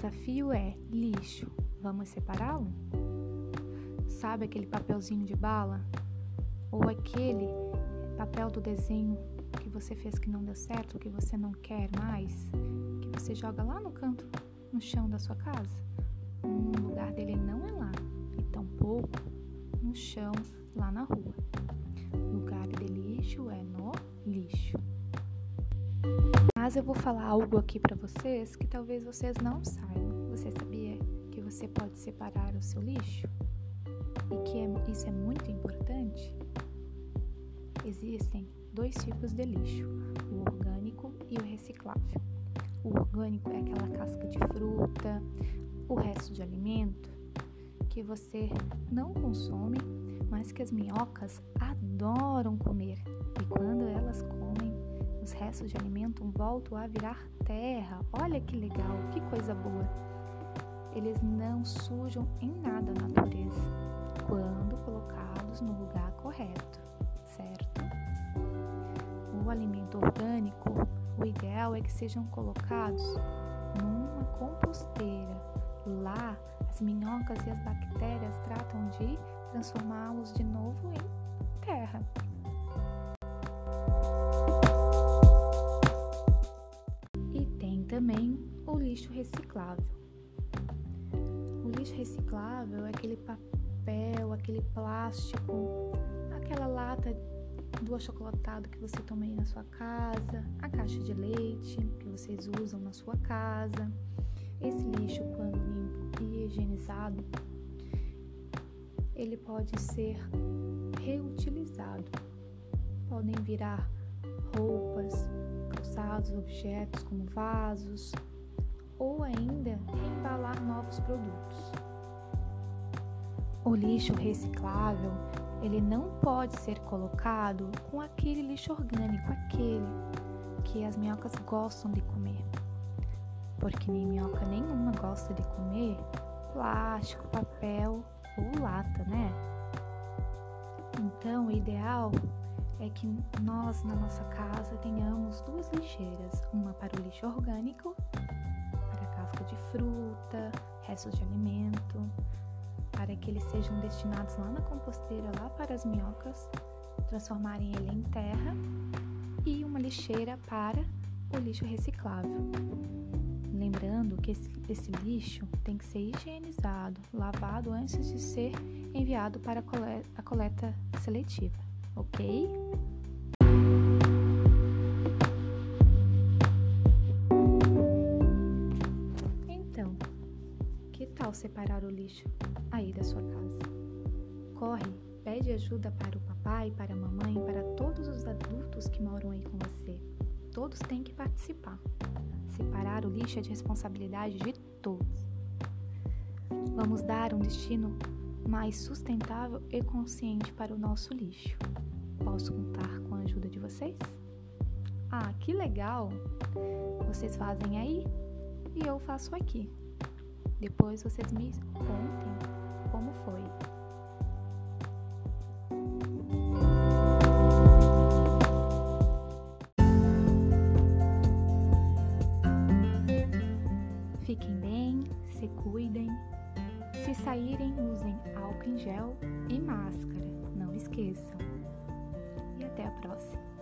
desafio é lixo. Vamos separá-lo? Sabe aquele papelzinho de bala? Ou aquele papel do desenho que você fez que não deu certo, que você não quer mais, que você joga lá no canto, no chão da sua casa? O lugar dele não é lá, e tampouco no chão lá na rua. O lugar de lixo é no lixo. Mas eu vou falar algo aqui para vocês que talvez vocês não saibam. Você sabia que você pode separar o seu lixo? E que é, isso é muito importante? Existem dois tipos de lixo: o orgânico e o reciclável. O orgânico é aquela casca de fruta, o resto de alimento que você não consome, mas que as minhocas adoram comer. E quando elas comem, restos de alimento voltam a virar terra. Olha que legal, que coisa boa. Eles não sujam em nada a natureza quando colocados no lugar correto, certo? O alimento orgânico, o ideal é que sejam colocados numa composteira. Lá, as minhocas e as bactérias tratam de transformá-los de novo em terra. Lixo reciclável. O lixo reciclável é aquele papel, aquele plástico, aquela lata do achocolatado que você toma aí na sua casa, a caixa de leite que vocês usam na sua casa. Esse lixo, quando limpo e higienizado, ele pode ser reutilizado. Podem virar roupas, calçados, objetos como vasos ou ainda reembalar novos produtos. O lixo reciclável, ele não pode ser colocado com aquele lixo orgânico, aquele que as minhocas gostam de comer. Porque minhoca nenhuma gosta de comer plástico, papel ou lata, né? Então, o ideal é que nós na nossa casa tenhamos duas lixeiras, uma para o lixo orgânico, casca de fruta, restos de alimento, para que eles sejam destinados lá na composteira, lá para as minhocas, transformarem ele em terra, e uma lixeira para o lixo reciclável. Lembrando que esse, esse, lixo tem que ser higienizado, lavado antes de ser enviado para a coleta, a coleta seletiva, ok? Tal separar o lixo aí da sua casa? Corre, pede ajuda para o papai, para a mamãe, para todos os adultos que moram aí com você. Todos têm que participar. Separar o lixo é de responsabilidade de todos. Vamos dar um destino mais sustentável e consciente para o nosso lixo. Posso contar com a ajuda de vocês? Ah, que legal! Vocês fazem aí e eu faço aqui. Depois vocês me contem como foi. Fiquem bem, se cuidem. Se saírem, usem álcool em gel e máscara. Não esqueçam. E até a próxima.